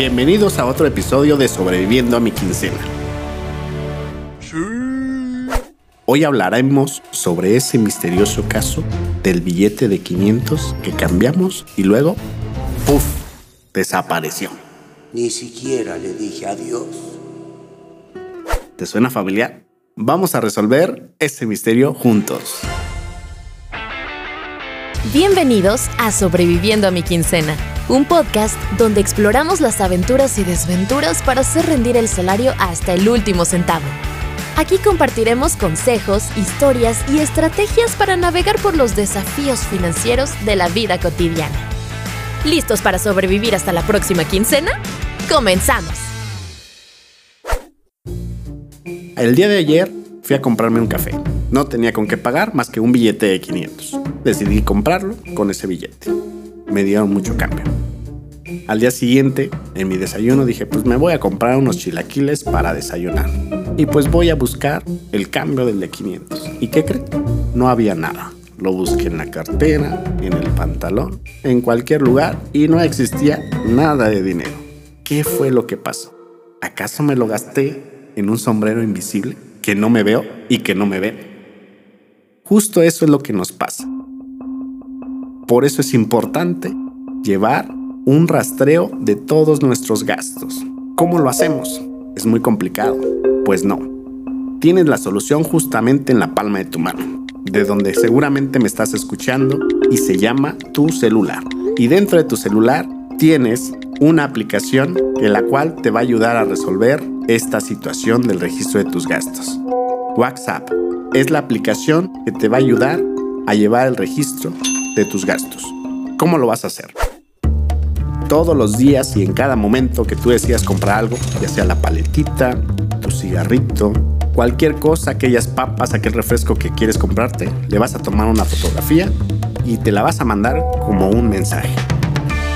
Bienvenidos a otro episodio de Sobreviviendo a mi quincena. Hoy hablaremos sobre ese misterioso caso del billete de 500 que cambiamos y luego, ¡puf!, desapareció. Ni siquiera le dije adiós. ¿Te suena familiar? Vamos a resolver ese misterio juntos. Bienvenidos a Sobreviviendo a mi quincena, un podcast donde exploramos las aventuras y desventuras para hacer rendir el salario hasta el último centavo. Aquí compartiremos consejos, historias y estrategias para navegar por los desafíos financieros de la vida cotidiana. ¿Listos para sobrevivir hasta la próxima quincena? ¡Comenzamos! El día de ayer fui a comprarme un café. No tenía con qué pagar más que un billete de 500. Decidí comprarlo con ese billete. Me dieron mucho cambio. Al día siguiente, en mi desayuno dije, pues me voy a comprar unos chilaquiles para desayunar. Y pues voy a buscar el cambio del de 500. ¿Y qué creen? No había nada. Lo busqué en la cartera, en el pantalón, en cualquier lugar y no existía nada de dinero. ¿Qué fue lo que pasó? ¿Acaso me lo gasté en un sombrero invisible que no me veo y que no me ve? Justo eso es lo que nos pasa. Por eso es importante llevar un rastreo de todos nuestros gastos. ¿Cómo lo hacemos? Es muy complicado. Pues no. Tienes la solución justamente en la palma de tu mano, de donde seguramente me estás escuchando y se llama tu celular. Y dentro de tu celular tienes una aplicación en la cual te va a ayudar a resolver esta situación del registro de tus gastos. WhatsApp es la aplicación que te va a ayudar a llevar el registro de tus gastos. ¿Cómo lo vas a hacer? Todos los días y en cada momento que tú decidas comprar algo, ya sea la paletita, tu cigarrito, cualquier cosa, aquellas papas, aquel refresco que quieres comprarte, le vas a tomar una fotografía y te la vas a mandar como un mensaje.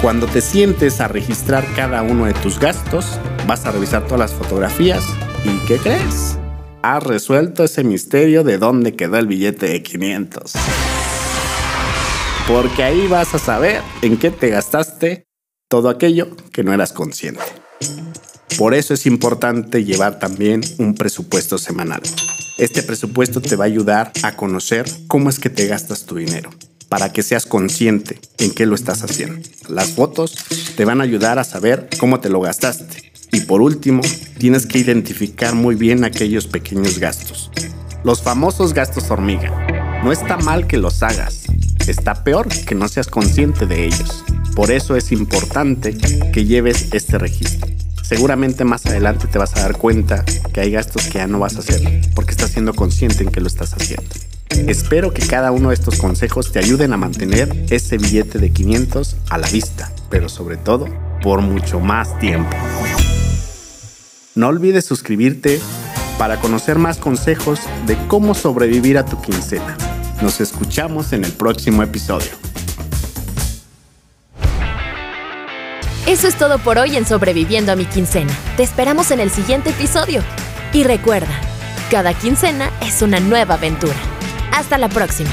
Cuando te sientes a registrar cada uno de tus gastos, vas a revisar todas las fotografías y ¿qué crees? Has resuelto ese misterio de dónde quedó el billete de 500. Porque ahí vas a saber en qué te gastaste todo aquello que no eras consciente. Por eso es importante llevar también un presupuesto semanal. Este presupuesto te va a ayudar a conocer cómo es que te gastas tu dinero, para que seas consciente en qué lo estás haciendo. Las fotos te van a ayudar a saber cómo te lo gastaste. Y por último, tienes que identificar muy bien aquellos pequeños gastos. Los famosos gastos hormiga. No está mal que los hagas, está peor que no seas consciente de ellos. Por eso es importante que lleves este registro. Seguramente más adelante te vas a dar cuenta que hay gastos que ya no vas a hacer porque estás siendo consciente en que lo estás haciendo. Espero que cada uno de estos consejos te ayuden a mantener ese billete de 500 a la vista, pero sobre todo por mucho más tiempo. No olvides suscribirte para conocer más consejos de cómo sobrevivir a tu quincena. Nos escuchamos en el próximo episodio. Eso es todo por hoy en Sobreviviendo a mi quincena. Te esperamos en el siguiente episodio. Y recuerda, cada quincena es una nueva aventura. Hasta la próxima.